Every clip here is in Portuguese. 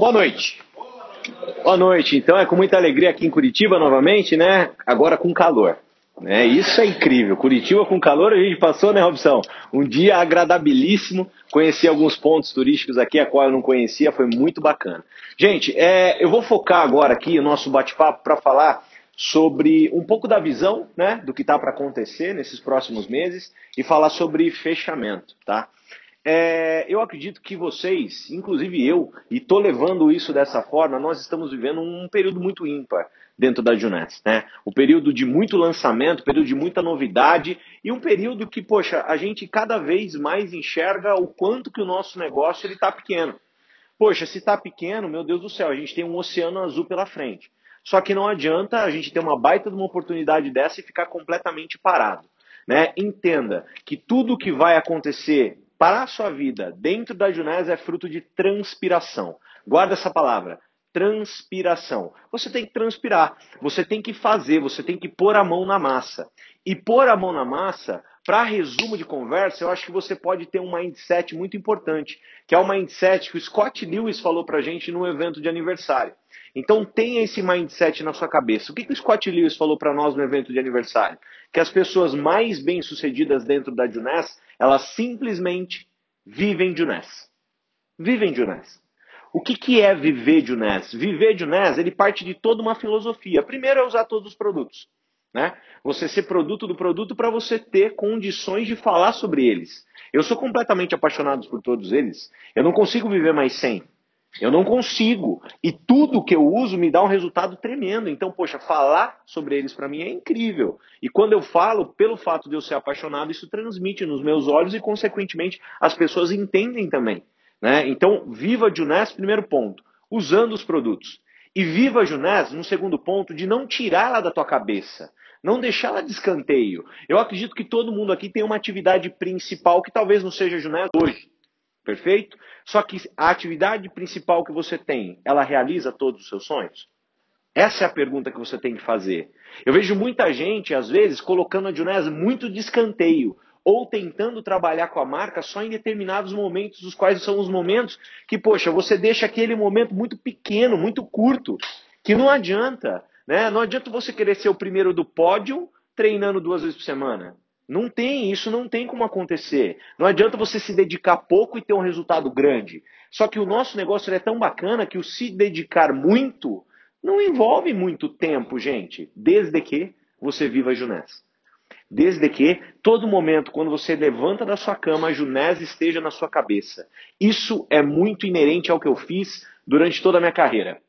Boa noite. Boa noite. Então é com muita alegria aqui em Curitiba novamente, né? Agora com calor. É, isso é incrível. Curitiba com calor a gente passou, né, Robson? Um dia agradabilíssimo. Conheci alguns pontos turísticos aqui, a qual eu não conhecia, foi muito bacana. Gente, é, eu vou focar agora aqui o nosso bate-papo para falar sobre um pouco da visão, né, do que está para acontecer nesses próximos meses e falar sobre fechamento, tá? É, eu acredito que vocês, inclusive eu, e estou levando isso dessa forma, nós estamos vivendo um período muito ímpar dentro da Juness, né? Um período de muito lançamento, período de muita novidade e um período que, poxa, a gente cada vez mais enxerga o quanto que o nosso negócio ele está pequeno. Poxa, se está pequeno, meu Deus do céu, a gente tem um oceano azul pela frente. Só que não adianta a gente ter uma baita de uma oportunidade dessa e ficar completamente parado. Né? Entenda que tudo que vai acontecer para a sua vida dentro da Junés é fruto de transpiração. Guarda essa palavra. Transpiração. Você tem que transpirar, você tem que fazer, você tem que pôr a mão na massa. E pôr a mão na massa, para resumo de conversa, eu acho que você pode ter um mindset muito importante, que é o mindset que o Scott Lewis falou para a gente no evento de aniversário. Então tenha esse mindset na sua cabeça. O que, que o Scott Lewis falou para nós no evento de aniversário? Que as pessoas mais bem-sucedidas dentro da Juness elas simplesmente vivem de UNES. Vivem de UNES. O que, que é viver de UNES? Viver de UNES, ele parte de toda uma filosofia. Primeiro é usar todos os produtos. Né? Você ser produto do produto para você ter condições de falar sobre eles. Eu sou completamente apaixonado por todos eles. Eu não consigo viver mais sem. Eu não consigo. E tudo que eu uso me dá um resultado tremendo. Então, poxa, falar sobre eles para mim é incrível. E quando eu falo, pelo fato de eu ser apaixonado, isso transmite nos meus olhos e, consequentemente, as pessoas entendem também. Né? Então, viva a Junés, primeiro ponto, usando os produtos. E viva a Junés, no segundo ponto, de não tirá-la da tua cabeça. Não deixá-la de escanteio. Eu acredito que todo mundo aqui tem uma atividade principal que talvez não seja Junés hoje. Perfeito? Só que a atividade principal que você tem, ela realiza todos os seus sonhos? Essa é a pergunta que você tem que fazer. Eu vejo muita gente, às vezes, colocando a Junés muito de escanteio, ou tentando trabalhar com a marca só em determinados momentos, os quais são os momentos que, poxa, você deixa aquele momento muito pequeno, muito curto, que não adianta. Né? Não adianta você querer ser o primeiro do pódio treinando duas vezes por semana. Não tem, isso não tem como acontecer. Não adianta você se dedicar pouco e ter um resultado grande. Só que o nosso negócio é tão bacana que o se dedicar muito não envolve muito tempo, gente. Desde que você viva a Junés. Desde que todo momento, quando você levanta da sua cama, a Junés esteja na sua cabeça. Isso é muito inerente ao que eu fiz durante toda a minha carreira.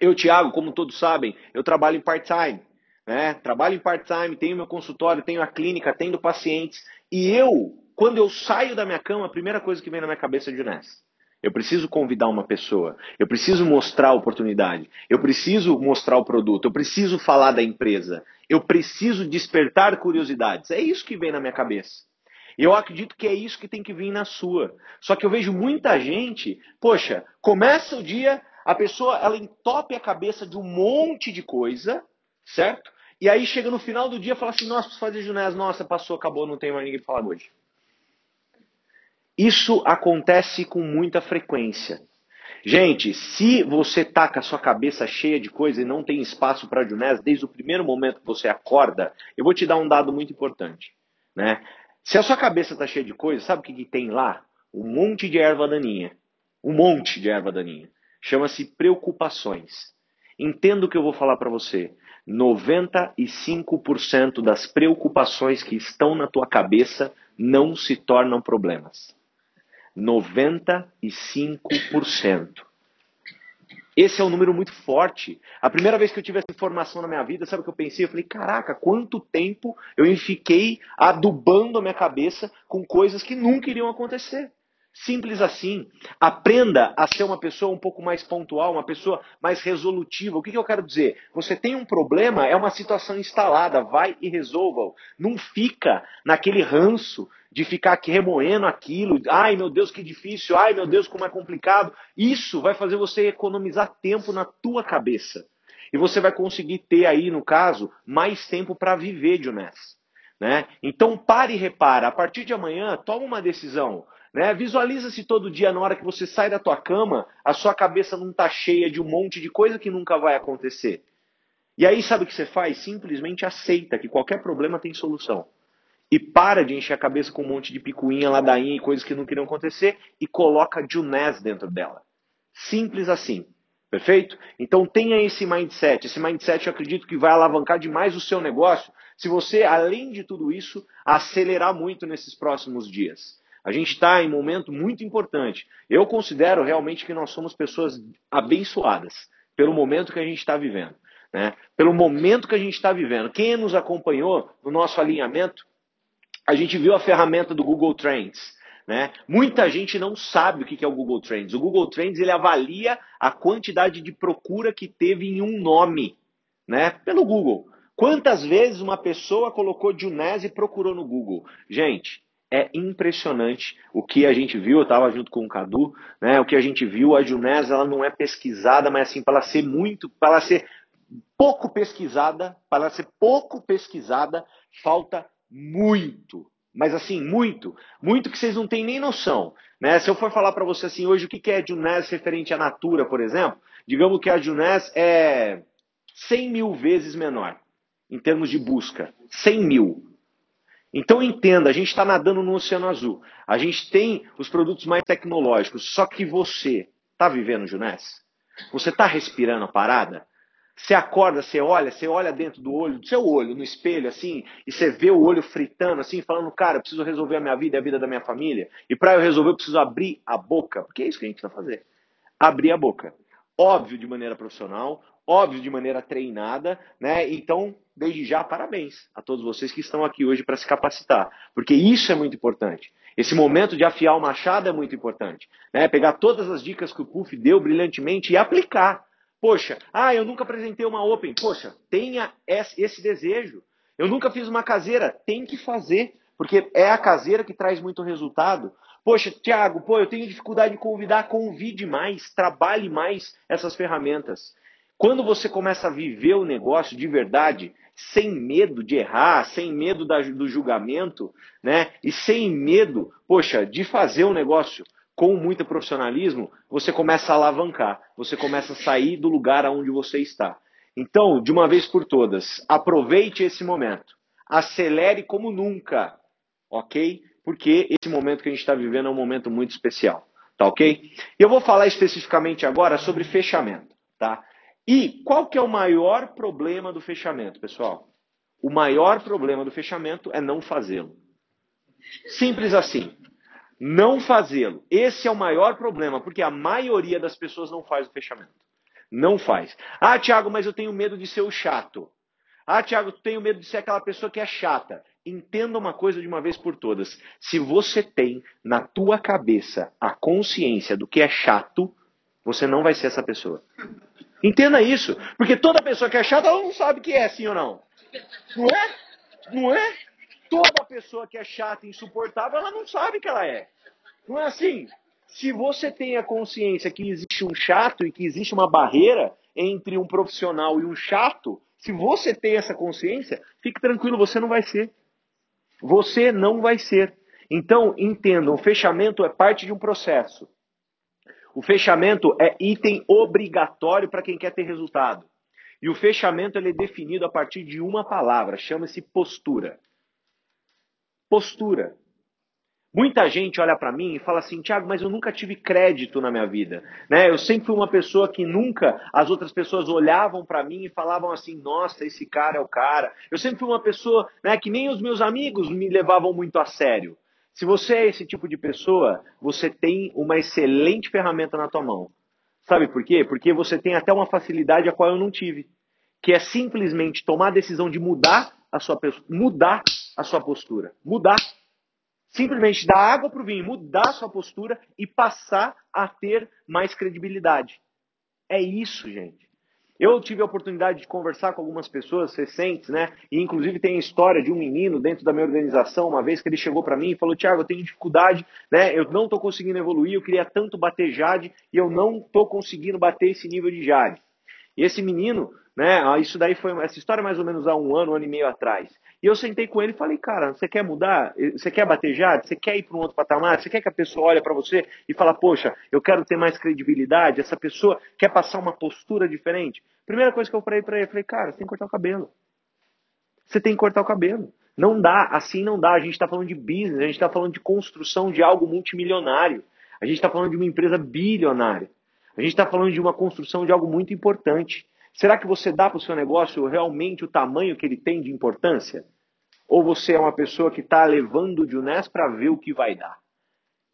Eu, Thiago, como todos sabem, eu trabalho em part-time. Né? Trabalho em part-time, tenho meu consultório, tenho a clínica, tenho pacientes. E eu, quando eu saio da minha cama, a primeira coisa que vem na minha cabeça é de Junés. Eu preciso convidar uma pessoa, eu preciso mostrar a oportunidade, eu preciso mostrar o produto, eu preciso falar da empresa, eu preciso despertar curiosidades. É isso que vem na minha cabeça. E eu acredito que é isso que tem que vir na sua. Só que eu vejo muita gente, poxa, começa o dia, a pessoa ela entope a cabeça de um monte de coisa, certo? E aí chega no final do dia e fala assim, nossa, preciso fazer Junés, nossa, passou, acabou, não tem mais ninguém para falar hoje. Isso acontece com muita frequência. Gente, se você tá com a sua cabeça cheia de coisa e não tem espaço para Junés desde o primeiro momento que você acorda, eu vou te dar um dado muito importante. Né? Se a sua cabeça está cheia de coisa, sabe o que, que tem lá? Um monte de erva daninha. Um monte de erva daninha. Chama-se preocupações. Entenda o que eu vou falar para você. 95% das preocupações que estão na tua cabeça não se tornam problemas. 95%. Esse é um número muito forte. A primeira vez que eu tive essa informação na minha vida, sabe o que eu pensei? Eu falei, caraca, quanto tempo eu fiquei adubando a minha cabeça com coisas que nunca iriam acontecer. Simples assim. Aprenda a ser uma pessoa um pouco mais pontual, uma pessoa mais resolutiva. O que, que eu quero dizer? Você tem um problema, é uma situação instalada, vai e resolva-o. Não fica naquele ranço de ficar aqui remoendo aquilo. Ai meu Deus, que difícil. Ai meu Deus, como é complicado. Isso vai fazer você economizar tempo na tua cabeça. E você vai conseguir ter aí, no caso, mais tempo para viver de Né? Então pare e repara. A partir de amanhã, toma uma decisão. Né? Visualiza se todo dia, na hora que você sai da tua cama, a sua cabeça não está cheia de um monte de coisa que nunca vai acontecer. E aí, sabe o que você faz? Simplesmente aceita que qualquer problema tem solução. E para de encher a cabeça com um monte de picuinha, ladainha e coisas que não queriam acontecer e coloca Junés dentro dela. Simples assim. Perfeito? Então tenha esse mindset. Esse mindset eu acredito que vai alavancar demais o seu negócio se você, além de tudo isso, acelerar muito nesses próximos dias. A gente está em um momento muito importante. Eu considero realmente que nós somos pessoas abençoadas pelo momento que a gente está vivendo. Né? Pelo momento que a gente está vivendo. Quem nos acompanhou no nosso alinhamento, a gente viu a ferramenta do Google Trends. Né? Muita gente não sabe o que é o Google Trends. O Google Trends ele avalia a quantidade de procura que teve em um nome né? pelo Google. Quantas vezes uma pessoa colocou Junés e procurou no Google? Gente, é impressionante o que a gente viu, eu estava junto com o Cadu, né? O que a gente viu, a Junés ela não é pesquisada, mas assim, para ser muito, para ser pouco pesquisada, para ser pouco pesquisada, falta muito. Mas assim, muito, muito que vocês não têm nem noção. Né? Se eu for falar para você assim, hoje o que é Junés referente à Natura, por exemplo, digamos que a Junés é 100 mil vezes menor em termos de busca. 100 mil. Então entenda, a gente está nadando no Oceano Azul. A gente tem os produtos mais tecnológicos, só que você está vivendo Junés? Você está respirando a parada? Você acorda, você olha, você olha dentro do olho, do seu olho, no espelho, assim, e você vê o olho fritando, assim, falando, cara, eu preciso resolver a minha vida e a vida da minha família. E para eu resolver, eu preciso abrir a boca. Porque é isso que a gente precisa fazer. Abrir a boca. Óbvio de maneira profissional, óbvio de maneira treinada, né? Então, desde já, parabéns a todos vocês que estão aqui hoje para se capacitar, porque isso é muito importante. Esse momento de afiar o machado é muito importante, né? Pegar todas as dicas que o Puff deu brilhantemente e aplicar. Poxa, ah, eu nunca apresentei uma Open. Poxa, tenha esse desejo. Eu nunca fiz uma caseira. Tem que fazer, porque é a caseira que traz muito resultado. Poxa, Thiago, pô, eu tenho dificuldade de convidar, convide mais, trabalhe mais essas ferramentas. Quando você começa a viver o negócio de verdade, sem medo de errar, sem medo da, do julgamento, né? E sem medo, poxa, de fazer o um negócio com muito profissionalismo, você começa a alavancar, você começa a sair do lugar onde você está. Então, de uma vez por todas, aproveite esse momento, acelere como nunca, ok? Porque esse momento que a gente está vivendo é um momento muito especial, tá ok? Eu vou falar especificamente agora sobre fechamento, tá? E qual que é o maior problema do fechamento, pessoal? O maior problema do fechamento é não fazê-lo. Simples assim. Não fazê-lo. Esse é o maior problema, porque a maioria das pessoas não faz o fechamento. Não faz. Ah, Tiago, mas eu tenho medo de ser o chato. Ah, Tiago, eu tenho medo de ser aquela pessoa que é chata. Entenda uma coisa de uma vez por todas. Se você tem na tua cabeça a consciência do que é chato, você não vai ser essa pessoa. Entenda isso. Porque toda pessoa que é chata, ela não sabe que é, sim ou não. Não é? Não é? Toda pessoa que é chata e insuportável, ela não sabe que ela é. Não é assim? Se você tem a consciência que existe um chato e que existe uma barreira entre um profissional e um chato, se você tem essa consciência, fique tranquilo, você não vai ser. Você não vai ser. Então, entendam, o fechamento é parte de um processo. O fechamento é item obrigatório para quem quer ter resultado. E o fechamento ele é definido a partir de uma palavra, chama-se postura. Postura. Muita gente olha para mim e fala assim, Tiago, mas eu nunca tive crédito na minha vida. Né? Eu sempre fui uma pessoa que nunca as outras pessoas olhavam para mim e falavam assim, nossa, esse cara é o cara. Eu sempre fui uma pessoa né, que nem os meus amigos me levavam muito a sério. Se você é esse tipo de pessoa, você tem uma excelente ferramenta na tua mão. Sabe por quê? Porque você tem até uma facilidade a qual eu não tive, que é simplesmente tomar a decisão de mudar a sua mudar a sua postura, mudar. Simplesmente dar água para o vinho, mudar a sua postura e passar a ter mais credibilidade. É isso, gente. Eu tive a oportunidade de conversar com algumas pessoas recentes, né? E inclusive tem a história de um menino dentro da minha organização, uma vez que ele chegou para mim e falou: Tiago, eu tenho dificuldade, né? Eu não estou conseguindo evoluir, eu queria tanto bater Jade e eu não estou conseguindo bater esse nível de Jade. E esse menino, né? Isso daí foi essa história mais ou menos há um ano, um ano e meio atrás. E eu sentei com ele e falei, cara, você quer mudar? Você quer bater já? Você quer ir para um outro patamar? Você quer que a pessoa olhe para você e fala, poxa, eu quero ter mais credibilidade? Essa pessoa quer passar uma postura diferente? Primeira coisa que eu falei para ele, eu falei, cara, você tem que cortar o cabelo. Você tem que cortar o cabelo. Não dá, assim não dá. A gente está falando de business, a gente está falando de construção de algo multimilionário. A gente está falando de uma empresa bilionária. A gente está falando de uma construção de algo muito importante. Será que você dá para o seu negócio realmente o tamanho que ele tem de importância? Ou você é uma pessoa que está levando de Unés para ver o que vai dar?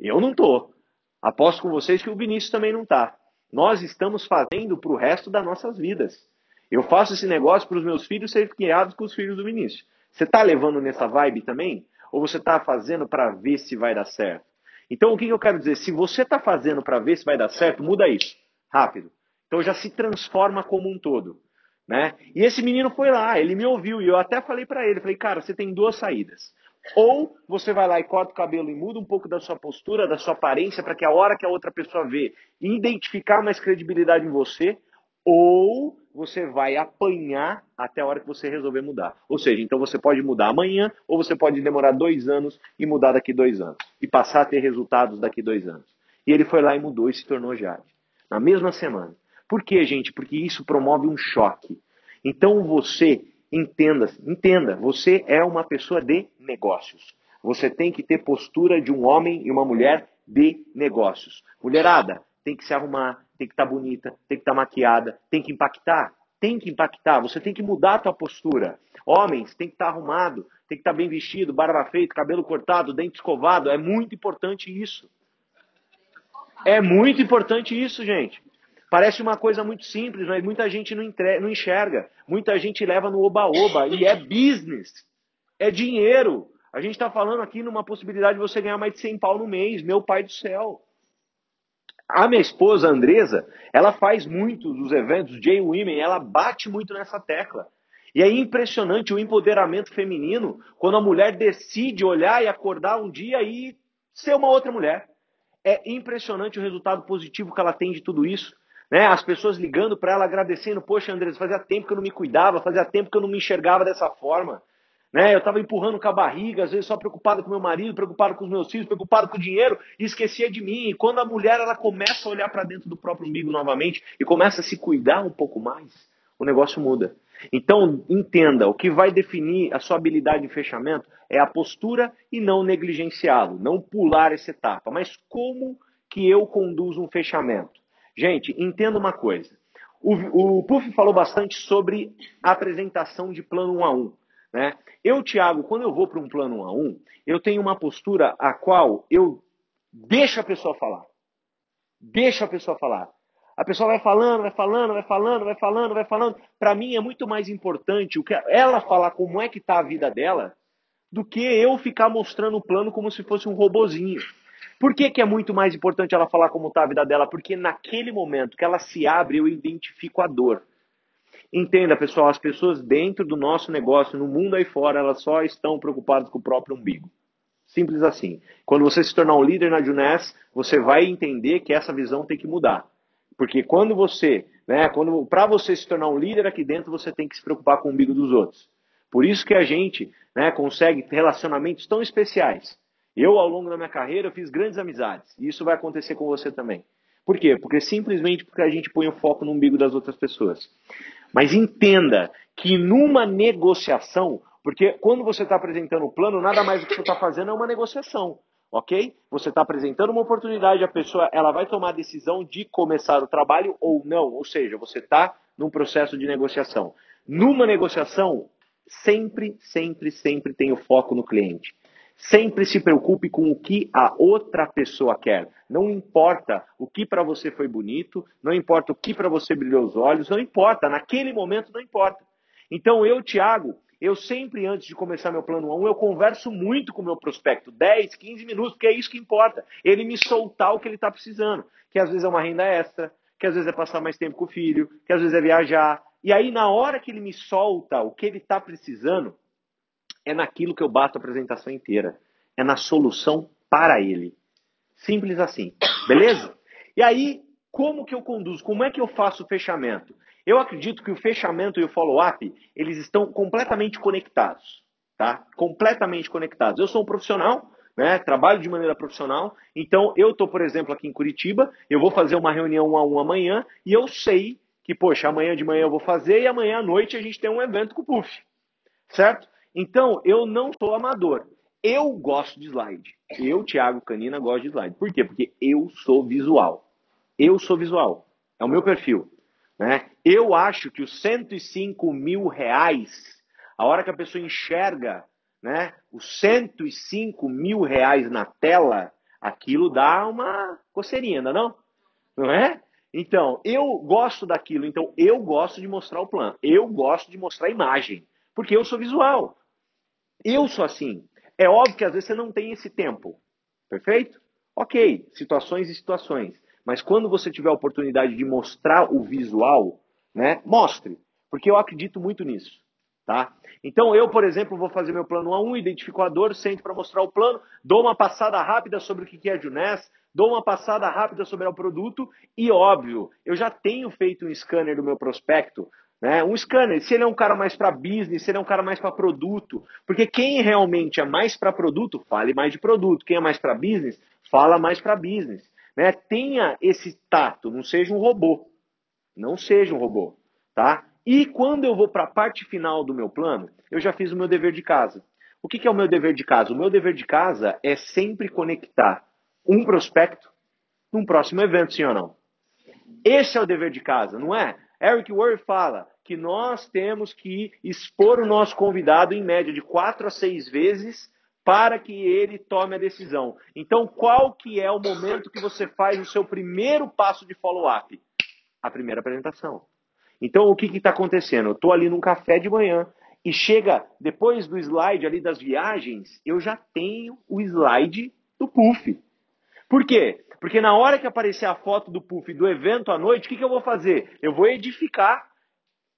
Eu não estou. Aposto com vocês que o Vinícius também não está. Nós estamos fazendo para o resto das nossas vidas. Eu faço esse negócio para os meus filhos serem criados com os filhos do Vinícius. Você está levando nessa vibe também? Ou você está fazendo para ver se vai dar certo? Então, o que eu quero dizer? Se você está fazendo para ver se vai dar certo, muda isso. Rápido. Então já se transforma como um todo. Né? E esse menino foi lá, ele me ouviu e eu até falei para ele, falei, cara, você tem duas saídas. Ou você vai lá e corta o cabelo e muda um pouco da sua postura, da sua aparência, para que a hora que a outra pessoa vê, identificar mais credibilidade em você, ou você vai apanhar até a hora que você resolver mudar. Ou seja, então você pode mudar amanhã, ou você pode demorar dois anos e mudar daqui dois anos. E passar a ter resultados daqui dois anos. E ele foi lá e mudou e se tornou Jade. Na mesma semana. Por quê, gente? Porque isso promove um choque. Então você entenda, entenda, você é uma pessoa de negócios. Você tem que ter postura de um homem e uma mulher de negócios. Mulherada, tem que se arrumar, tem que estar tá bonita, tem que estar tá maquiada, tem que impactar, tem que impactar, você tem que mudar a tua postura. Homens, tem que estar tá arrumado, tem que estar tá bem vestido, barba feita, cabelo cortado, dente escovado, é muito importante isso. É muito importante isso, gente. Parece uma coisa muito simples, mas muita gente não, entre... não enxerga. Muita gente leva no oba-oba. E é business. É dinheiro. A gente está falando aqui numa possibilidade de você ganhar mais de 100 pau no mês. Meu pai do céu. A minha esposa, Andresa, ela faz muito dos eventos J-Women, ela bate muito nessa tecla. E é impressionante o empoderamento feminino quando a mulher decide olhar e acordar um dia e ser uma outra mulher. É impressionante o resultado positivo que ela tem de tudo isso. Né? As pessoas ligando para ela agradecendo, poxa, Andrés, fazia tempo que eu não me cuidava, fazia tempo que eu não me enxergava dessa forma. Né? Eu estava empurrando com a barriga, às vezes só preocupado com meu marido, preocupado com os meus filhos, preocupado com o dinheiro e esquecia de mim. E quando a mulher ela começa a olhar para dentro do próprio umbigo novamente e começa a se cuidar um pouco mais, o negócio muda. Então, entenda, o que vai definir a sua habilidade de fechamento é a postura e não negligenciá-lo, não pular essa etapa. Mas como que eu conduzo um fechamento? Gente, entenda uma coisa. O, o Puff falou bastante sobre apresentação de plano 1 a 1. Né? Eu, Thiago, quando eu vou para um plano 1 a 1, eu tenho uma postura a qual eu deixo a pessoa falar. Deixa a pessoa falar. A pessoa vai falando, vai falando, vai falando, vai falando, vai falando. Para mim é muito mais importante o que ela falar como é que está a vida dela do que eu ficar mostrando o plano como se fosse um robozinho. Por que, que é muito mais importante ela falar como está a vida dela? Porque naquele momento que ela se abre, eu identifico a dor. Entenda, pessoal, as pessoas dentro do nosso negócio, no mundo aí fora, elas só estão preocupadas com o próprio umbigo. Simples assim. Quando você se tornar um líder na Juness, você vai entender que essa visão tem que mudar. Porque quando você, né, quando para você se tornar um líder aqui dentro, você tem que se preocupar com o umbigo dos outros. Por isso que a gente, né, consegue relacionamentos tão especiais. Eu, ao longo da minha carreira, fiz grandes amizades. E isso vai acontecer com você também. Por quê? Porque simplesmente porque a gente põe o foco no umbigo das outras pessoas. Mas entenda que numa negociação, porque quando você está apresentando o plano, nada mais do que você está fazendo é uma negociação, ok? Você está apresentando uma oportunidade, a pessoa ela vai tomar a decisão de começar o trabalho ou não, ou seja, você está num processo de negociação. Numa negociação, sempre, sempre, sempre tem o foco no cliente. Sempre se preocupe com o que a outra pessoa quer. Não importa o que para você foi bonito, não importa o que para você brilhou os olhos, não importa, naquele momento não importa. Então eu, Thiago, eu sempre antes de começar meu plano 1, eu converso muito com o meu prospecto, 10, 15 minutos, porque é isso que importa. Ele me soltar o que ele está precisando, que às vezes é uma renda extra, que às vezes é passar mais tempo com o filho, que às vezes é viajar. E aí na hora que ele me solta o que ele está precisando, é naquilo que eu bato a apresentação inteira. É na solução para ele. Simples assim. Beleza? E aí, como que eu conduzo? Como é que eu faço o fechamento? Eu acredito que o fechamento e o follow-up, eles estão completamente conectados, tá? Completamente conectados. Eu sou um profissional, né? Trabalho de maneira profissional, então eu tô, por exemplo, aqui em Curitiba, eu vou fazer uma reunião um a um amanhã e eu sei que, poxa, amanhã de manhã eu vou fazer e amanhã à noite a gente tem um evento com o Puff, certo? Então, eu não sou amador. Eu gosto de slide. Eu, Thiago Canina, gosto de slide. Por quê? Porque eu sou visual. Eu sou visual. É o meu perfil. Né? Eu acho que os 105 mil reais, a hora que a pessoa enxerga né, os 105 mil reais na tela, aquilo dá uma coceirinha, ainda não? Não é? Então, eu gosto daquilo, então eu gosto de mostrar o plano. Eu gosto de mostrar a imagem, porque eu sou visual. Eu sou assim. É óbvio que às vezes você não tem esse tempo. Perfeito? Ok, situações e situações. Mas quando você tiver a oportunidade de mostrar o visual, né, mostre. Porque eu acredito muito nisso. Tá? Então eu, por exemplo, vou fazer meu plano A1, identifico a sento para mostrar o plano, dou uma passada rápida sobre o que é a Juness, dou uma passada rápida sobre o produto e, óbvio, eu já tenho feito um scanner do meu prospecto, né? Um scanner, se ele é um cara mais para business, se ele é um cara mais para produto, porque quem realmente é mais para produto, fale mais de produto, quem é mais para business, fala mais para business, né? Tenha esse tato, não seja um robô. Não seja um robô, tá? E quando eu vou para a parte final do meu plano, eu já fiz o meu dever de casa. O que, que é o meu dever de casa? O meu dever de casa é sempre conectar um prospecto num próximo evento, sim ou não? Esse é o dever de casa, não é? Eric Ward fala que nós temos que expor o nosso convidado em média de quatro a seis vezes para que ele tome a decisão. Então, qual que é o momento que você faz o seu primeiro passo de follow-up? A primeira apresentação. Então, o que está acontecendo? Eu estou ali num café de manhã e chega, depois do slide ali das viagens, eu já tenho o slide do puff. Por quê? Porque na hora que aparecer a foto do puff do evento à noite, o que, que eu vou fazer? Eu vou edificar.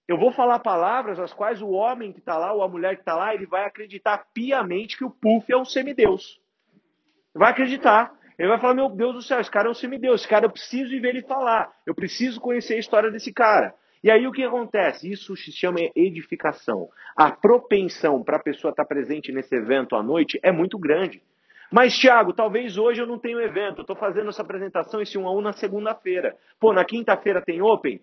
Eu vou falar palavras as quais o homem que está lá, ou a mulher que está lá, ele vai acreditar piamente que o puff é um semideus. Vai acreditar. Ele vai falar, meu Deus do céu, esse cara é um semideus, esse cara eu preciso ir ver ele falar. Eu preciso conhecer a história desse cara. E aí o que acontece? Isso se chama edificação. A propensão para a pessoa estar tá presente nesse evento à noite é muito grande. Mas, Thiago, talvez hoje eu não tenha evento. Estou fazendo essa apresentação, esse 1 a 1 na segunda-feira. Pô, na quinta-feira tem Open?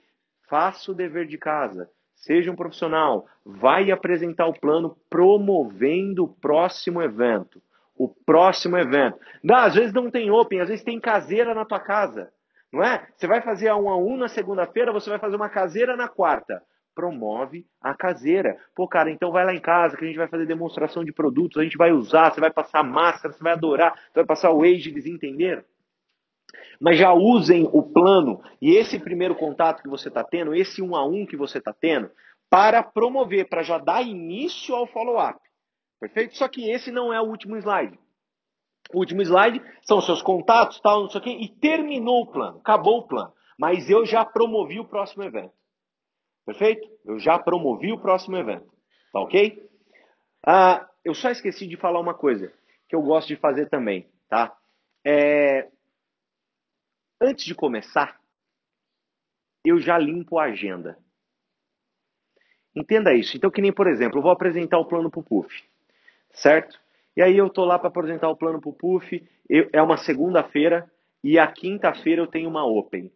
Faça o dever de casa. Seja um profissional. Vai apresentar o plano promovendo o próximo evento. O próximo evento. Não, às vezes não tem Open, às vezes tem caseira na tua casa. Não é? Você vai fazer a um a um na segunda-feira, você vai fazer uma caseira na quarta. Promove a caseira. Pô, cara, então vai lá em casa que a gente vai fazer demonstração de produtos, a gente vai usar, você vai passar máscara, você vai adorar, você vai passar o age, eles entenderam? Mas já usem o plano e esse primeiro contato que você está tendo, esse um a um que você está tendo, para promover, para já dar início ao follow-up. Perfeito? Só que esse não é o último slide. O último slide são seus contatos, tal, não sei o quê, e terminou o plano, acabou o plano. Mas eu já promovi o próximo evento. Perfeito? Eu já promovi o próximo evento. Tá ok? Ah, eu só esqueci de falar uma coisa que eu gosto de fazer também, tá? É... Antes de começar, eu já limpo a agenda. Entenda isso. Então, que nem, por exemplo, eu vou apresentar o plano para o PUF, certo? E aí eu tô lá para apresentar o plano para o PUF, eu, é uma segunda-feira e a quinta-feira eu tenho uma Open.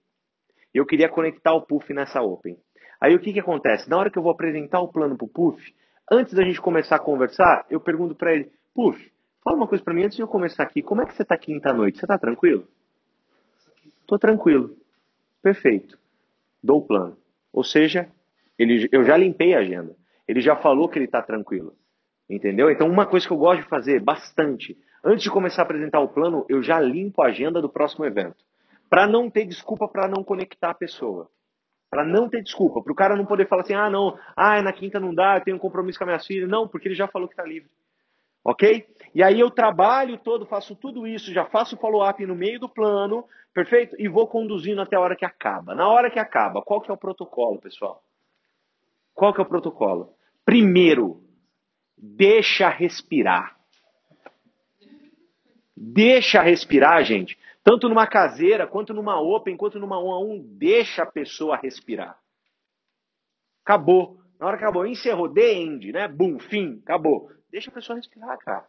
Eu queria conectar o PUF nessa Open. Aí o que, que acontece? Na hora que eu vou apresentar o plano para o PUF, antes da gente começar a conversar, eu pergunto para ele, PUF, fala uma coisa para mim antes de eu começar aqui, como é que você está quinta-noite? Você está tranquilo? Tô tranquilo. Perfeito. Dou o plano. Ou seja, ele, eu já limpei a agenda. Ele já falou que ele está tranquilo. Entendeu? Então, uma coisa que eu gosto de fazer bastante, antes de começar a apresentar o plano, eu já limpo a agenda do próximo evento. Para não ter desculpa para não conectar a pessoa. Para não ter desculpa. Para o cara não poder falar assim: ah, não, ah, na quinta não dá, eu tenho um compromisso com a minha filha. Não, porque ele já falou que está livre. Ok? E aí eu trabalho todo, faço tudo isso, já faço follow-up no meio do plano, perfeito? E vou conduzindo até a hora que acaba. Na hora que acaba, qual que é o protocolo, pessoal? Qual que é o protocolo? Primeiro, Deixa respirar. Deixa respirar, gente. Tanto numa caseira, quanto numa open, quanto numa um a um, deixa a pessoa respirar. Acabou. Na hora que acabou, encerrou, the end, né? Boom, fim, acabou. Deixa a pessoa respirar, cara.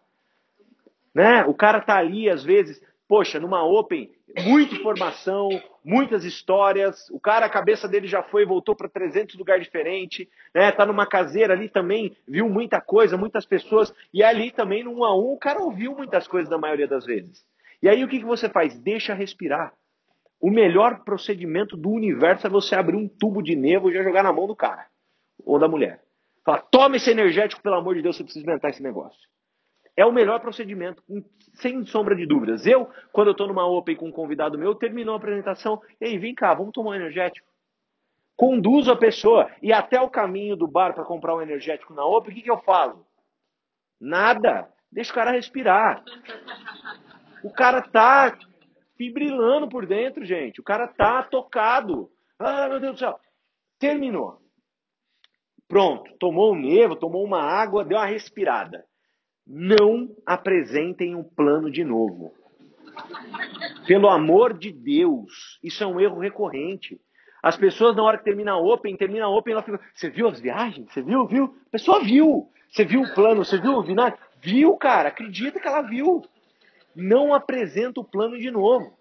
Né? O cara tá ali, às vezes, poxa, numa Open, muita informação, muitas histórias. O cara, a cabeça dele já foi e voltou para 300 lugares diferentes. Né? Tá numa caseira ali também, viu muita coisa, muitas pessoas. E ali também, no um a um, o cara ouviu muitas coisas na maioria das vezes. E aí o que, que você faz? Deixa respirar. O melhor procedimento do universo é você abrir um tubo de nevo e já jogar na mão do cara ou da mulher. Fala, toma esse energético, pelo amor de Deus, você precisa inventar esse negócio. É o melhor procedimento, sem sombra de dúvidas. Eu, quando eu estou numa Open com um convidado meu, terminou a apresentação, e aí, vem cá, vamos tomar um energético. Conduzo a pessoa e até o caminho do bar para comprar um energético na Open, o que, que eu falo? Nada. Deixa o cara respirar. O cara tá fibrilando por dentro, gente. O cara tá tocado. Ah, meu Deus do céu. Terminou. Pronto. Tomou um nevo, tomou uma água, deu uma respirada. Não apresentem um plano de novo. Pelo amor de Deus, isso é um erro recorrente. As pessoas, na hora que termina a Open, termina a Open, ela fica, você viu as viagens? Você viu? Viu? A pessoa viu. Você viu o plano? Você viu o vinagre? Viu, cara. Acredita que ela viu. Não apresenta o plano de novo.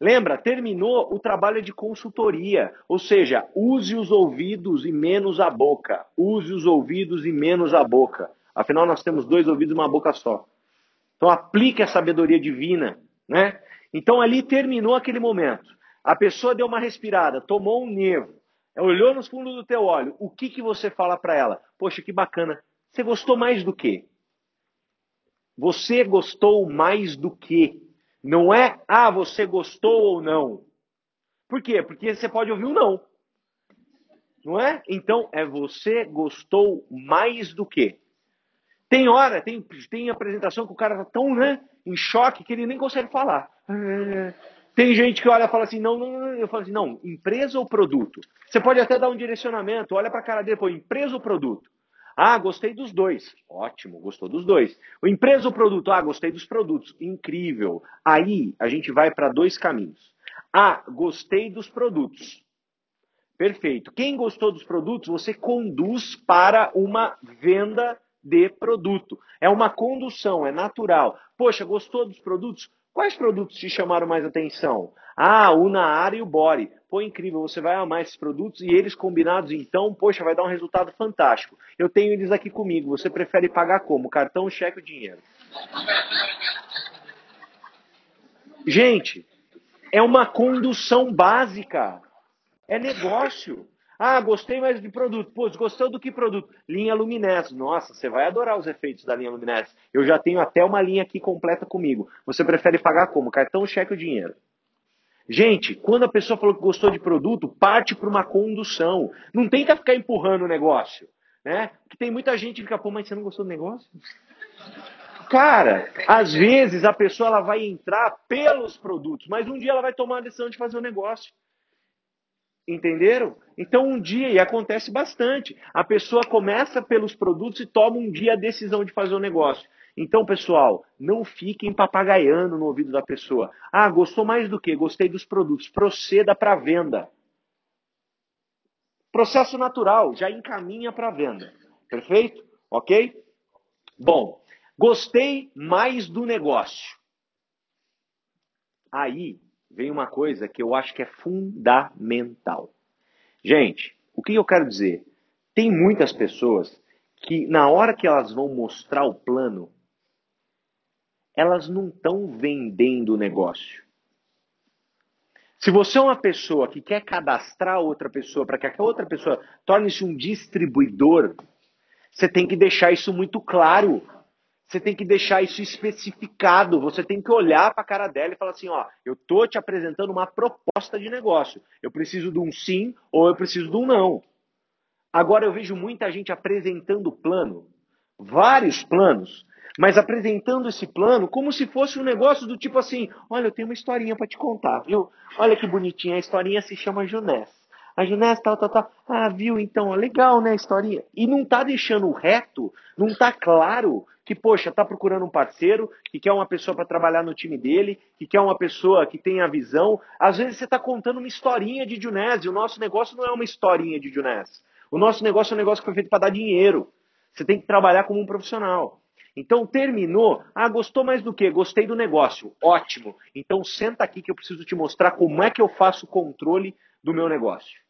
Lembra, terminou o trabalho de consultoria, ou seja, use os ouvidos e menos a boca. Use os ouvidos e menos a boca. Afinal, nós temos dois ouvidos e uma boca só. Então, aplique a sabedoria divina, né? Então, ali terminou aquele momento. A pessoa deu uma respirada, tomou um nevo, olhou nos fundos do teu olho. O que, que você fala para ela? Poxa, que bacana. Você gostou mais do quê? Você gostou mais do quê? Não é, ah, você gostou ou não. Por quê? Porque você pode ouvir um não. Não é? Então, é você gostou mais do quê? Tem hora, tem, tem apresentação que o cara tá tão né, em choque que ele nem consegue falar. Tem gente que olha e fala assim, não, não, não, eu falo assim, não, empresa ou produto? Você pode até dar um direcionamento, olha para a cara dele, pô, empresa ou produto? Ah, gostei dos dois. Ótimo, gostou dos dois. O empresa ou produto? Ah, gostei dos produtos. Incrível. Aí a gente vai para dois caminhos. Ah, gostei dos produtos. Perfeito. Quem gostou dos produtos, você conduz para uma venda de produto. É uma condução, é natural. Poxa, gostou dos produtos? Quais produtos te chamaram mais atenção? Ah, o Naara e o Bore. Pô, incrível, você vai amar esses produtos e eles combinados então, poxa, vai dar um resultado fantástico. Eu tenho eles aqui comigo. Você prefere pagar como? Cartão, cheque ou dinheiro? Gente, é uma condução básica. É negócio. Ah, gostei mais de produto. Pô, gostou do que produto? Linha Luminesse. Nossa, você vai adorar os efeitos da linha Luminesse. Eu já tenho até uma linha aqui completa comigo. Você prefere pagar como? Cartão, cheque ou dinheiro? Gente, quando a pessoa falou que gostou de produto, parte para uma condução. Não tenta ficar empurrando o negócio. Né? Porque tem muita gente que fica, pô, mas você não gostou do negócio? Cara, às vezes a pessoa ela vai entrar pelos produtos, mas um dia ela vai tomar a decisão de fazer o negócio. Entenderam? Então, um dia, e acontece bastante, a pessoa começa pelos produtos e toma um dia a decisão de fazer o negócio. Então, pessoal, não fiquem papagaiando no ouvido da pessoa. Ah, gostou mais do que? Gostei dos produtos. Proceda para a venda. Processo natural, já encaminha para a venda. Perfeito? Ok? Bom, gostei mais do negócio. Aí vem uma coisa que eu acho que é fundamental. Gente, o que eu quero dizer? Tem muitas pessoas que, na hora que elas vão mostrar o plano, elas não estão vendendo o negócio. Se você é uma pessoa que quer cadastrar outra pessoa para que aquela outra pessoa torne-se um distribuidor, você tem que deixar isso muito claro. Você tem que deixar isso especificado. Você tem que olhar para a cara dela e falar assim: ó, eu tô te apresentando uma proposta de negócio. Eu preciso de um sim ou eu preciso de um não. Agora eu vejo muita gente apresentando plano, vários planos, mas apresentando esse plano como se fosse um negócio do tipo assim: olha, eu tenho uma historinha para te contar, viu? Olha que bonitinha, a historinha se chama Junés. A Junés, tal, tal, tal. Ah, viu então, legal, né, a historinha? E não tá deixando reto, não tá claro que, poxa, está procurando um parceiro, que quer uma pessoa para trabalhar no time dele, que quer uma pessoa que tenha visão. Às vezes você está contando uma historinha de Junés, e o nosso negócio não é uma historinha de Junés. O nosso negócio é um negócio que foi feito para dar dinheiro. Você tem que trabalhar como um profissional. Então terminou. Ah, gostou mais do que? Gostei do negócio. Ótimo. Então senta aqui que eu preciso te mostrar como é que eu faço o controle do meu negócio.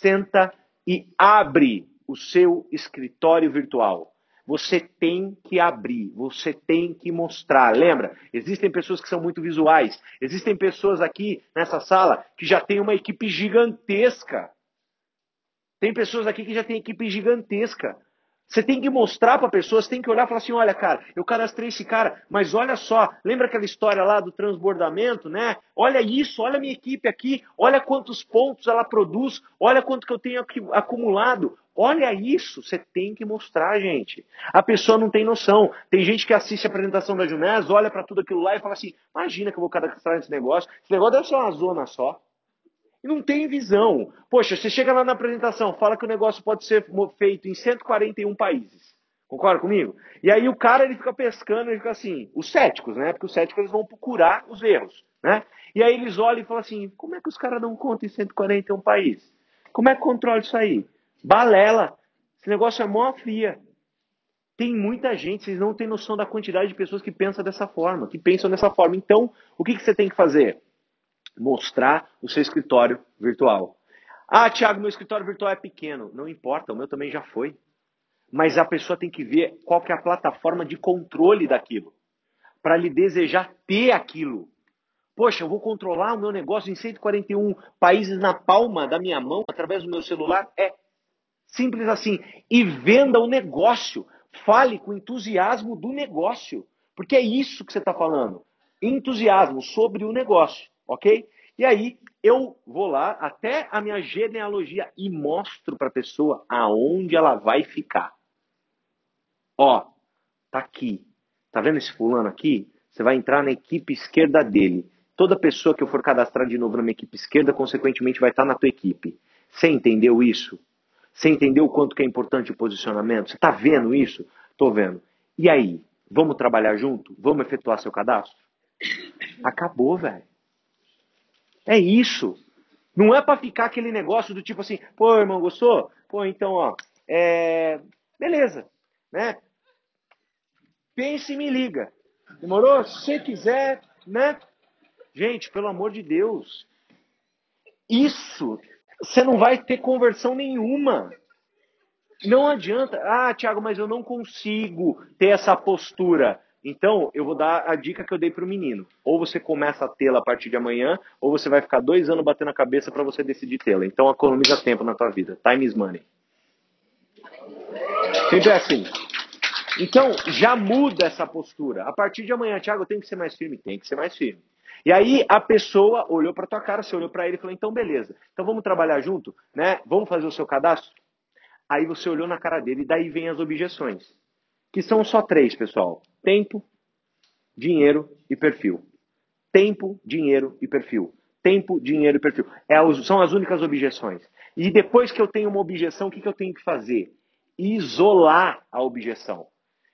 Senta e abre o seu escritório virtual. Você tem que abrir, você tem que mostrar. Lembra? Existem pessoas que são muito visuais. Existem pessoas aqui nessa sala que já tem uma equipe gigantesca. Tem pessoas aqui que já tem equipe gigantesca. Você tem que mostrar para a pessoa, você tem que olhar e falar assim: olha, cara, eu cadastrei esse cara, mas olha só, lembra aquela história lá do transbordamento, né? Olha isso, olha a minha equipe aqui, olha quantos pontos ela produz, olha quanto que eu tenho acumulado. Olha isso, você tem que mostrar, gente. A pessoa não tem noção. Tem gente que assiste a apresentação da Junés, olha para tudo aquilo lá e fala assim: imagina que eu vou cadastrar esse negócio. Esse negócio deve ser uma zona só e não tem visão. Poxa, você chega lá na apresentação, fala que o negócio pode ser feito em 141 países. Concorda comigo? E aí o cara ele fica pescando, ele fica assim, os céticos, né? Porque os céticos eles vão procurar os erros, né? E aí eles olham e falam assim, como é que os caras dão conta em 141 países? Como é que controla isso aí? Balela. Esse negócio é mó fria. Tem muita gente, vocês não têm noção da quantidade de pessoas que pensam dessa forma, que pensam dessa forma. Então, o que, que você tem que fazer? Mostrar o seu escritório virtual. Ah, Thiago, meu escritório virtual é pequeno. Não importa, o meu também já foi. Mas a pessoa tem que ver qual que é a plataforma de controle daquilo. Para lhe desejar ter aquilo. Poxa, eu vou controlar o meu negócio em 141 países na palma da minha mão, através do meu celular? É simples assim. E venda o negócio. Fale com entusiasmo do negócio. Porque é isso que você está falando. Entusiasmo sobre o negócio ok? E aí eu vou lá até a minha genealogia e mostro para a pessoa aonde ela vai ficar. Ó, tá aqui. Tá vendo esse fulano aqui? Você vai entrar na equipe esquerda dele. Toda pessoa que eu for cadastrar de novo na minha equipe esquerda, consequentemente, vai estar na tua equipe. Você entendeu isso? Você entendeu o quanto que é importante o posicionamento? Você está vendo isso? Estou vendo. E aí? Vamos trabalhar junto? Vamos efetuar seu cadastro? Acabou, velho. É isso. Não é para ficar aquele negócio do tipo assim, pô, irmão, gostou? Pô, então, ó, é... beleza, né? Pense e me liga. Demorou? Se quiser, né? Gente, pelo amor de Deus. Isso, você não vai ter conversão nenhuma. Não adianta. Ah, Tiago, mas eu não consigo ter essa postura. Então, eu vou dar a dica que eu dei para o menino. Ou você começa a tê-la a partir de amanhã, ou você vai ficar dois anos batendo a cabeça para você decidir tê-la. Então, economiza tempo na tua vida. Time is money. Sempre é assim. Então, já muda essa postura. A partir de amanhã, Thiago, tenho que ser mais firme? Tem que ser mais firme. E aí a pessoa olhou para tua cara, você olhou para ele e falou: "Então beleza. Então vamos trabalhar junto, né? Vamos fazer o seu cadastro?" Aí você olhou na cara dele e daí vem as objeções que são só três, pessoal: tempo, dinheiro e perfil. Tempo, dinheiro e perfil. Tempo, dinheiro e perfil. É, são as únicas objeções. E depois que eu tenho uma objeção, o que, que eu tenho que fazer? Isolar a objeção.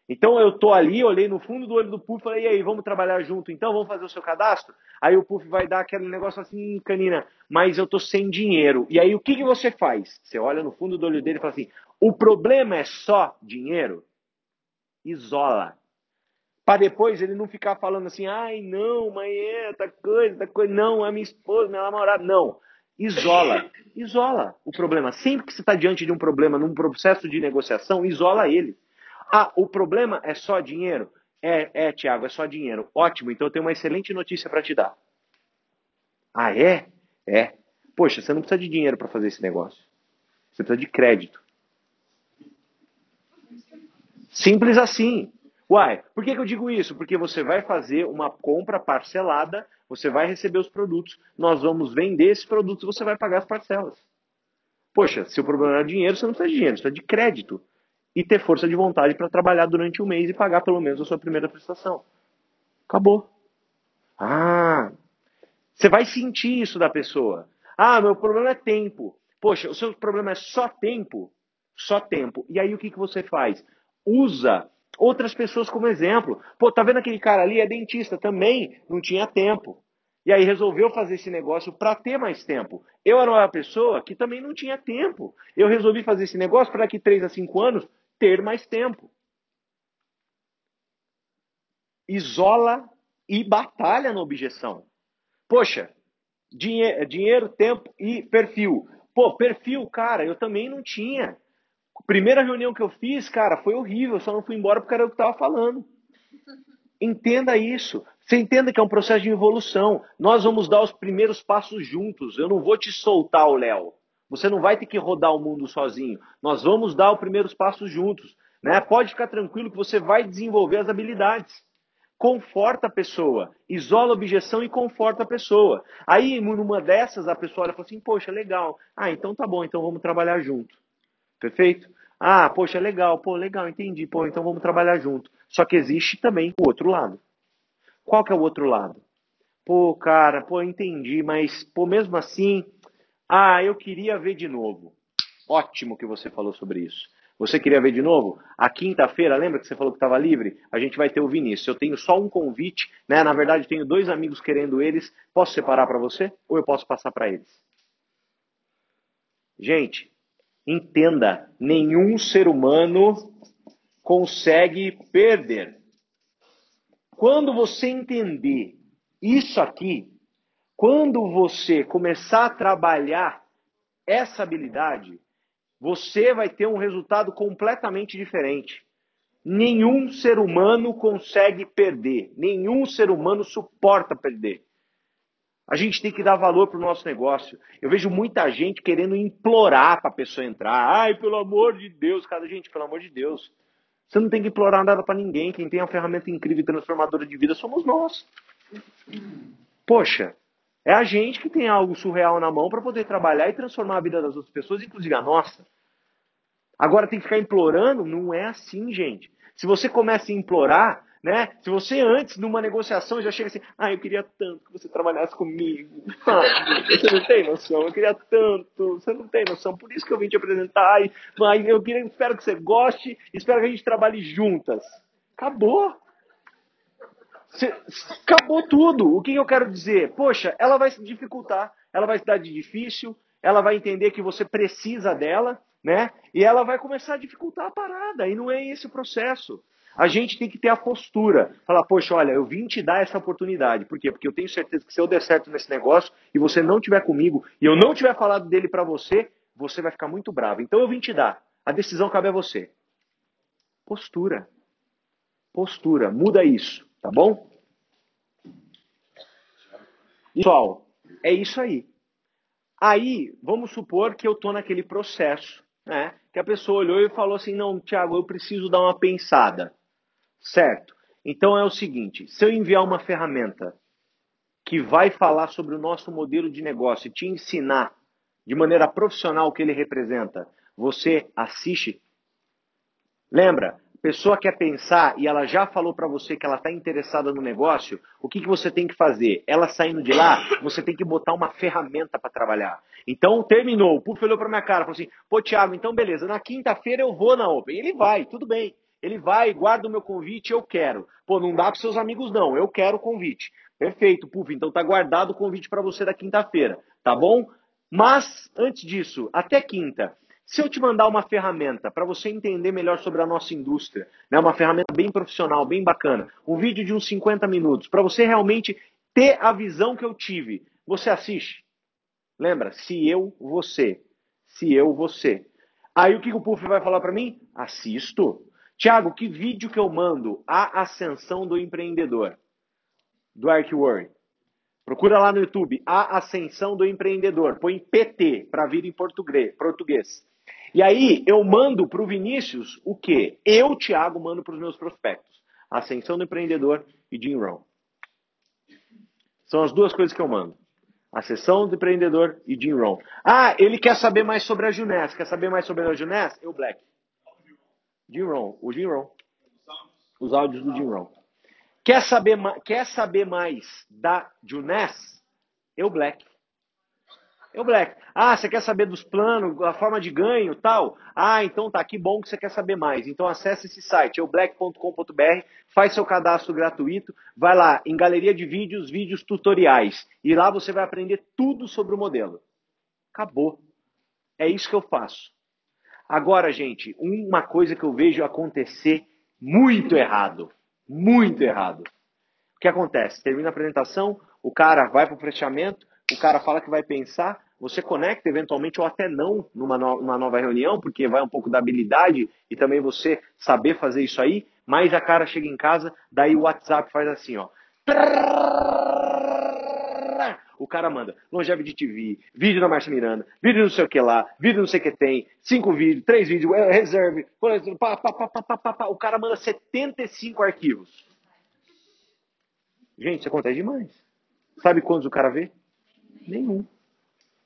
Então eu tô ali, olhei no fundo do olho do Puff e falei, e aí, vamos trabalhar junto então? Vamos fazer o seu cadastro? Aí o Puff vai dar aquele negócio assim, canina, mas eu tô sem dinheiro. E aí o que, que você faz? Você olha no fundo do olho dele e fala assim, o problema é só dinheiro? Isola. Para depois ele não ficar falando assim, ai não, mãe, é, tá coisa, tá coisa. Não, a minha esposa, minha namorada. Não. Isola. Isola o problema. Sempre que você está diante de um problema, num processo de negociação, isola ele. Ah, o problema é só dinheiro? É, é, Tiago, é só dinheiro. Ótimo, então eu tenho uma excelente notícia para te dar. Ah, é? É. Poxa, você não precisa de dinheiro para fazer esse negócio. Você precisa de crédito. Simples assim. Uai, por que, que eu digo isso? Porque você vai fazer uma compra parcelada, você vai receber os produtos, nós vamos vender esses produtos você vai pagar as parcelas. Poxa, se o problema é dinheiro, você não precisa de dinheiro, você precisa de crédito. E ter força de vontade para trabalhar durante um mês e pagar pelo menos a sua primeira prestação. Acabou. Ah, você vai sentir isso da pessoa. Ah, meu problema é tempo. Poxa, o seu problema é só tempo? Só tempo. E aí o que, que você faz? Usa outras pessoas como exemplo. Pô, tá vendo aquele cara ali? É dentista também, não tinha tempo. E aí resolveu fazer esse negócio para ter mais tempo. Eu era uma pessoa que também não tinha tempo. Eu resolvi fazer esse negócio para daqui 3 a 5 anos ter mais tempo. Isola e batalha na objeção. Poxa, dinhe dinheiro, tempo e perfil. Pô, perfil, cara, eu também não tinha. Primeira reunião que eu fiz, cara, foi horrível, só não fui embora porque era eu que estava falando. Entenda isso. Você entenda que é um processo de evolução. Nós vamos dar os primeiros passos juntos. Eu não vou te soltar o Léo. Você não vai ter que rodar o mundo sozinho. Nós vamos dar os primeiros passos juntos. Né? Pode ficar tranquilo que você vai desenvolver as habilidades. Conforta a pessoa, isola a objeção e conforta a pessoa. Aí, numa dessas, a pessoa olha e fala assim: Poxa, legal. Ah, então tá bom, então vamos trabalhar junto. Perfeito? Ah, poxa, legal, pô, legal, entendi, pô, então vamos trabalhar junto. Só que existe também o outro lado. Qual que é o outro lado? Pô, cara, pô, entendi, mas, pô, mesmo assim, ah, eu queria ver de novo. Ótimo que você falou sobre isso. Você queria ver de novo? A quinta-feira, lembra que você falou que estava livre? A gente vai ter o Vinícius. Eu tenho só um convite, né? Na verdade, tenho dois amigos querendo eles. Posso separar para você ou eu posso passar para eles? Gente, Entenda, nenhum ser humano consegue perder. Quando você entender isso aqui, quando você começar a trabalhar essa habilidade, você vai ter um resultado completamente diferente. Nenhum ser humano consegue perder, nenhum ser humano suporta perder. A gente tem que dar valor para o nosso negócio. Eu vejo muita gente querendo implorar para a pessoa entrar. Ai, pelo amor de Deus, cara, gente, pelo amor de Deus. Você não tem que implorar nada para ninguém. Quem tem uma ferramenta incrível e transformadora de vida somos nós. Poxa, é a gente que tem algo surreal na mão para poder trabalhar e transformar a vida das outras pessoas, inclusive a nossa. Agora tem que ficar implorando? Não é assim, gente. Se você começa a implorar, né? Se você antes, numa negociação, já chega assim, ah, eu queria tanto que você trabalhasse comigo. Ah, você não tem noção, eu queria tanto, você não tem noção, por isso que eu vim te apresentar. Mas eu queria, espero que você goste, espero que a gente trabalhe juntas. Acabou. acabou tudo. O que eu quero dizer? Poxa, ela vai se dificultar, ela vai se dar de difícil, ela vai entender que você precisa dela, né? E ela vai começar a dificultar a parada. E não é esse o processo. A gente tem que ter a postura. Falar, poxa, olha, eu vim te dar essa oportunidade. Por quê? Porque eu tenho certeza que se eu der certo nesse negócio e você não tiver comigo e eu não tiver falado dele para você, você vai ficar muito bravo. Então eu vim te dar. A decisão cabe a você. Postura. Postura. Muda isso, tá bom? Pessoal, é isso aí. Aí, vamos supor que eu estou naquele processo, né? Que a pessoa olhou e falou assim: não, Tiago, eu preciso dar uma pensada. Certo. Então é o seguinte: se eu enviar uma ferramenta que vai falar sobre o nosso modelo de negócio e te ensinar de maneira profissional o que ele representa, você assiste? Lembra? pessoa quer pensar e ela já falou para você que ela está interessada no negócio, o que, que você tem que fazer? Ela saindo de lá, você tem que botar uma ferramenta para trabalhar. Então, terminou. O Puff olhou para minha cara e falou assim: pô, Thiago, então beleza, na quinta-feira eu vou na Open. Ele vai, tudo bem. Ele vai, guarda o meu convite, eu quero. Pô, não dá para seus amigos não, eu quero o convite. Perfeito, Puf, então tá guardado o convite para você da quinta-feira, tá bom? Mas, antes disso, até quinta, se eu te mandar uma ferramenta para você entender melhor sobre a nossa indústria, né, uma ferramenta bem profissional, bem bacana, um vídeo de uns 50 minutos, para você realmente ter a visão que eu tive, você assiste? Lembra? Se eu, você. Se eu, você. Aí o que o Puff vai falar para mim? Assisto. Tiago, que vídeo que eu mando? A Ascensão do Empreendedor, do ArcWorry. Procura lá no YouTube, A Ascensão do Empreendedor. Põe PT para vir em português. E aí eu mando para o Vinícius o quê? Eu, Tiago, mando para os meus prospectos. Ascensão do Empreendedor e Jim Rohn. São as duas coisas que eu mando. Ascensão do Empreendedor e Jim Rohn. Ah, ele quer saber mais sobre a Juness. Quer saber mais sobre a Juness? Eu, Black. Jim Rohn, o Jim Rohn. Os áudios do Jim Rohn. Quer saber, quer saber mais da Juness? Eu Black. É o Black. Ah, você quer saber dos planos, a forma de ganho tal? Ah, então tá, que bom que você quer saber mais. Então acesse esse site, eublack.com.br, faz seu cadastro gratuito, vai lá em galeria de vídeos, vídeos tutoriais. E lá você vai aprender tudo sobre o modelo. Acabou. É isso que eu faço. Agora, gente, uma coisa que eu vejo acontecer muito errado. Muito errado. O que acontece? Termina a apresentação, o cara vai para o fechamento, o cara fala que vai pensar, você conecta eventualmente ou até não numa, no, numa nova reunião, porque vai um pouco da habilidade e também você saber fazer isso aí, mas a cara chega em casa, daí o WhatsApp faz assim, ó. O cara manda Longevity TV, vídeo da Marcia Miranda, vídeo não sei o que lá, vídeo não sei o que tem, cinco vídeos, três vídeos, é, reserve, pá, pá, pá, pá, pá, pá, o cara manda 75 arquivos. Gente, isso acontece demais. Sabe quantos o cara vê? Nenhum.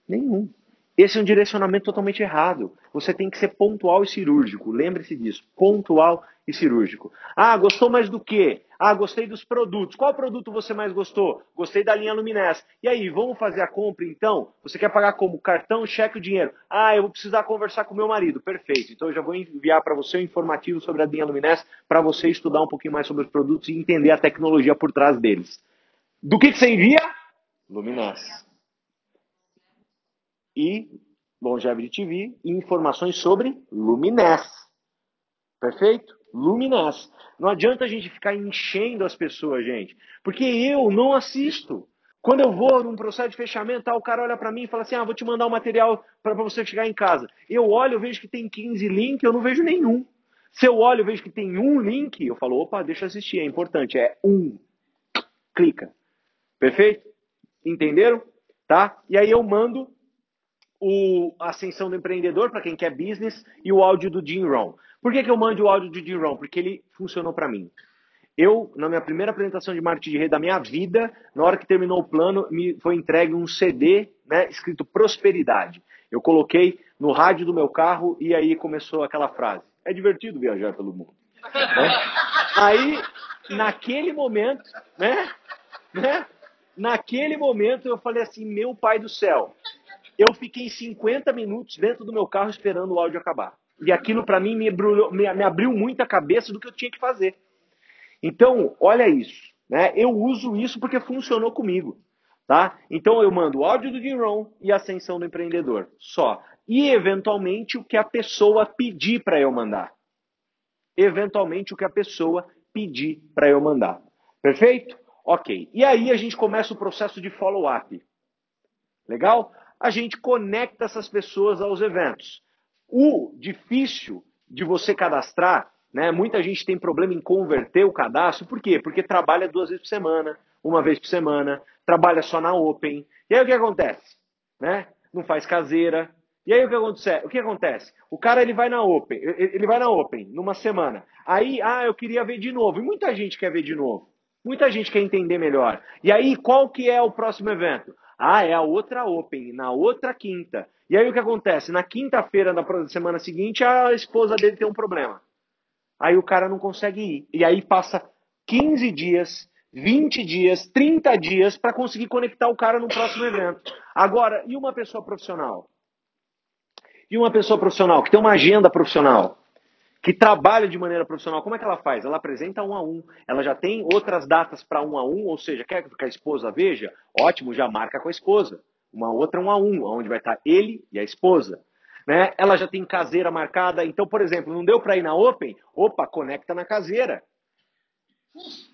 Nenhum. Esse é um direcionamento totalmente errado. Você tem que ser pontual e cirúrgico. Lembre-se disso. Pontual e cirúrgico. Ah, gostou mais do quê? Ah, gostei dos produtos. Qual produto você mais gostou? Gostei da linha Luminess. E aí, vamos fazer a compra então? Você quer pagar como? Cartão, cheque ou dinheiro? Ah, eu vou precisar conversar com meu marido. Perfeito. Então eu já vou enviar para você um informativo sobre a linha Luminess para você estudar um pouquinho mais sobre os produtos e entender a tecnologia por trás deles. Do que, que você envia? Luminess e Longevity TV e informações sobre Luminess. Perfeito? Luminess. Não adianta a gente ficar enchendo as pessoas, gente, porque eu não assisto. Quando eu vou num processo de fechamento, tá, o cara olha para mim e fala assim: "Ah, vou te mandar o um material para você chegar em casa". Eu olho, eu vejo que tem 15 links, eu não vejo nenhum. Se eu olho, eu vejo que tem um link, eu falo: "Opa, deixa eu assistir, é importante, é um". Clica. Perfeito? Entenderam? Tá? E aí eu mando o Ascensão do Empreendedor, para quem quer business, e o áudio do Jim Rohn. Por que, que eu mando o áudio Jim Rohn? Porque ele funcionou para mim. Eu, na minha primeira apresentação de marketing de rede da minha vida, na hora que terminou o plano, me foi entregue um CD né, escrito Prosperidade. Eu coloquei no rádio do meu carro e aí começou aquela frase. É divertido viajar pelo mundo. Né? Aí, naquele momento, né, né, naquele momento eu falei assim, meu pai do céu, eu fiquei 50 minutos dentro do meu carro esperando o áudio acabar. E aquilo para mim me, me, me abriu muito a cabeça do que eu tinha que fazer. Então, olha isso. Né? Eu uso isso porque funcionou comigo. Tá? Então eu mando o áudio do Jim Rohn e a ascensão do empreendedor. Só. E eventualmente o que a pessoa pedir para eu mandar. Eventualmente o que a pessoa pedir para eu mandar. Perfeito? Ok. E aí a gente começa o processo de follow-up. Legal? a gente conecta essas pessoas aos eventos. O difícil de você cadastrar, né? Muita gente tem problema em converter o cadastro, por quê? Porque trabalha duas vezes por semana, uma vez por semana, trabalha só na Open. E aí o que acontece? Né? Não faz caseira. E aí o que acontece? O que acontece? O cara ele vai na Open, ele vai na Open numa semana. Aí, ah, eu queria ver de novo. E muita gente quer ver de novo. Muita gente quer entender melhor. E aí, qual que é o próximo evento? Ah, é a outra Open, na outra quinta. E aí o que acontece? Na quinta-feira da semana seguinte, a esposa dele tem um problema. Aí o cara não consegue ir. E aí passa 15 dias, 20 dias, 30 dias para conseguir conectar o cara no próximo evento. Agora, e uma pessoa profissional? E uma pessoa profissional que tem uma agenda profissional? que trabalha de maneira profissional, como é que ela faz? Ela apresenta um a um. Ela já tem outras datas para um a um, ou seja, quer que a esposa veja? Ótimo, já marca com a esposa. Uma outra um a um, onde vai estar ele e a esposa. Né? Ela já tem caseira marcada. Então, por exemplo, não deu para ir na Open? Opa, conecta na caseira.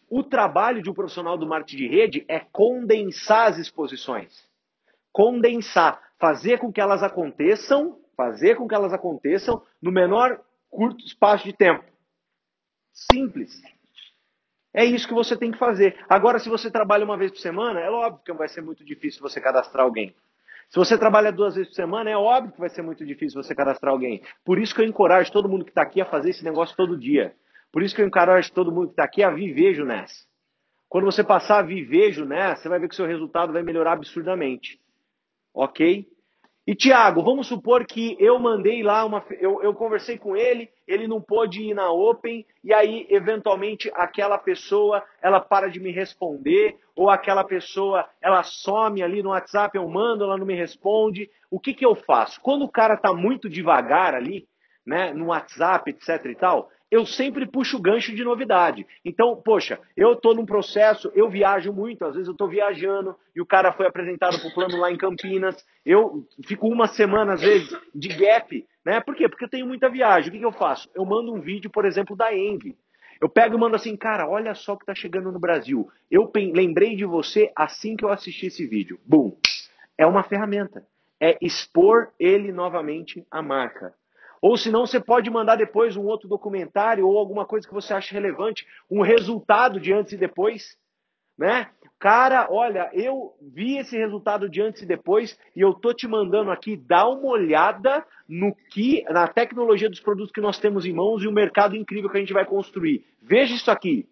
O trabalho de um profissional do marketing de rede é condensar as exposições. Condensar, fazer com que elas aconteçam, fazer com que elas aconteçam no menor curto espaço de tempo. Simples. É isso que você tem que fazer. Agora, se você trabalha uma vez por semana, é óbvio que vai ser muito difícil você cadastrar alguém. Se você trabalha duas vezes por semana, é óbvio que vai ser muito difícil você cadastrar alguém. Por isso que eu encorajo todo mundo que está aqui a fazer esse negócio todo dia. Por isso que eu encorajo todo mundo que está aqui a viver Junés. Quando você passar a viver Junés, você vai ver que o seu resultado vai melhorar absurdamente. Ok? E Tiago, vamos supor que eu mandei lá uma. Eu, eu conversei com ele, ele não pôde ir na Open, e aí, eventualmente, aquela pessoa ela para de me responder, ou aquela pessoa ela some ali no WhatsApp, eu mando, ela não me responde. O que, que eu faço? Quando o cara tá muito devagar ali, né, no WhatsApp, etc e tal, eu sempre puxo o gancho de novidade. Então, poxa, eu estou num processo, eu viajo muito, às vezes eu estou viajando e o cara foi apresentado para o plano lá em Campinas. Eu fico uma semana, às vezes, de gap, né? Por quê? Porque eu tenho muita viagem. O que, que eu faço? Eu mando um vídeo, por exemplo, da Envy. Eu pego e mando assim, cara, olha só o que está chegando no Brasil. Eu lembrei de você assim que eu assisti esse vídeo. Bum! É uma ferramenta. É expor ele novamente à marca. Ou senão você pode mandar depois um outro documentário ou alguma coisa que você acha relevante, um resultado de antes e depois, né? Cara, olha, eu vi esse resultado de antes e depois e eu tô te mandando aqui dar uma olhada no que na tecnologia dos produtos que nós temos em mãos e o mercado incrível que a gente vai construir. Veja isso aqui.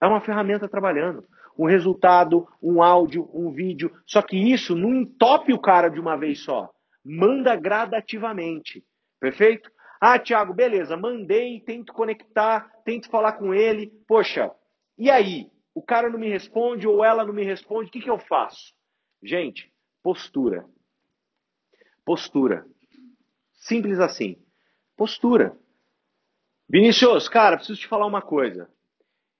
É uma ferramenta trabalhando. Um resultado, um áudio, um vídeo. Só que isso não entope o cara de uma vez só. Manda gradativamente. Perfeito? Ah, Thiago, beleza, mandei, tento conectar, tento falar com ele. Poxa, e aí? O cara não me responde ou ela não me responde, o que, que eu faço? Gente, postura. Postura. Simples assim. Postura. Vinícius, cara, preciso te falar uma coisa.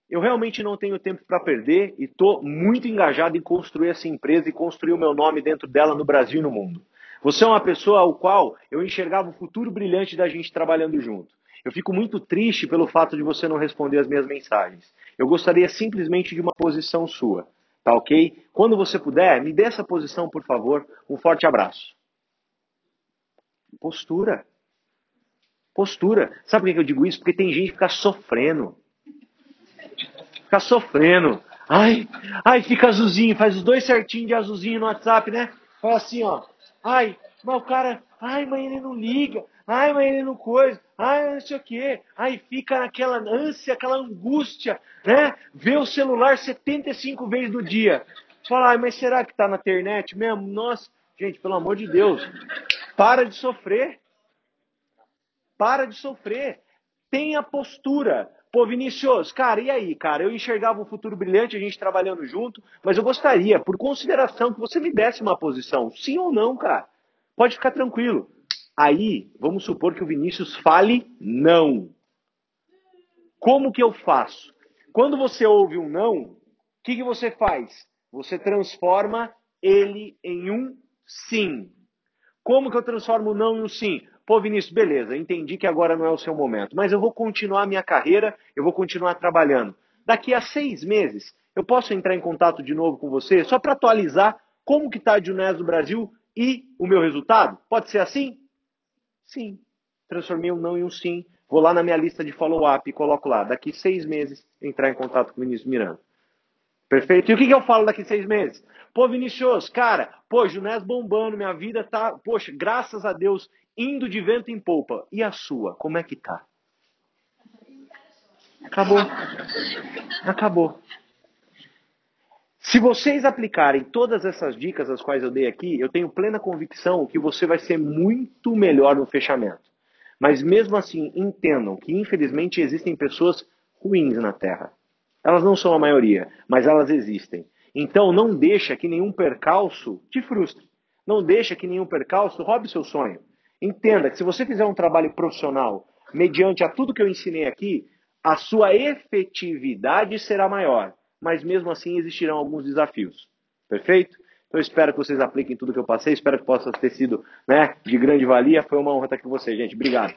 Eu realmente não tenho tempo para perder e estou muito engajado em construir essa empresa e construir o meu nome dentro dela no Brasil e no mundo. Você é uma pessoa ao qual eu enxergava o futuro brilhante da gente trabalhando junto. Eu fico muito triste pelo fato de você não responder as minhas mensagens. Eu gostaria simplesmente de uma posição sua, tá ok? Quando você puder, me dê essa posição, por favor. Um forte abraço. Postura. Postura. Sabe por que eu digo isso? Porque tem gente que fica sofrendo. Fica sofrendo. Ai, ai, fica azulzinho, faz os dois certinho de azulzinho no WhatsApp, né? Fala assim, ó. Ai, mas o cara, ai, mas ele não liga, ai, mas ele não coisa, ai, não sei o quê. Ai, fica naquela ânsia, aquela angústia, né? Vê o celular 75 vezes no dia. Fala, ai, mas será que tá na internet mesmo? Nossa, gente, pelo amor de Deus, para de sofrer. Para de sofrer. Tenha postura. Pô, Vinícius, cara, e aí, cara? Eu enxergava um futuro brilhante, a gente trabalhando junto, mas eu gostaria, por consideração, que você me desse uma posição. Sim ou não, cara? Pode ficar tranquilo. Aí, vamos supor que o Vinícius fale não. Como que eu faço? Quando você ouve um não, o que, que você faz? Você transforma ele em um sim. Como que eu transformo o não em um sim? Pô, Vinícius, beleza, entendi que agora não é o seu momento, mas eu vou continuar minha carreira, eu vou continuar trabalhando. Daqui a seis meses, eu posso entrar em contato de novo com você, só para atualizar como que está a Junés do Brasil e o meu resultado? Pode ser assim? Sim. Transformei um não em um sim. Vou lá na minha lista de follow-up e coloco lá, daqui seis meses, entrar em contato com o Vinícius Miranda. Perfeito? E o que, que eu falo daqui seis meses? Pô, Vinicius, cara, pô, Junés bombando, minha vida tá, poxa, graças a Deus, indo de vento em polpa. E a sua, como é que tá? Acabou. Acabou. Se vocês aplicarem todas essas dicas as quais eu dei aqui, eu tenho plena convicção que você vai ser muito melhor no fechamento. Mas mesmo assim, entendam que infelizmente existem pessoas ruins na Terra. Elas não são a maioria, mas elas existem. Então não deixa que nenhum percalço te frustre. Não deixa que nenhum percalço roube seu sonho. Entenda que se você fizer um trabalho profissional mediante a tudo que eu ensinei aqui, a sua efetividade será maior. Mas mesmo assim existirão alguns desafios. Perfeito? Então espero que vocês apliquem tudo que eu passei. Espero que possa ter sido né, de grande valia. Foi uma honra estar aqui com vocês, gente. Obrigado.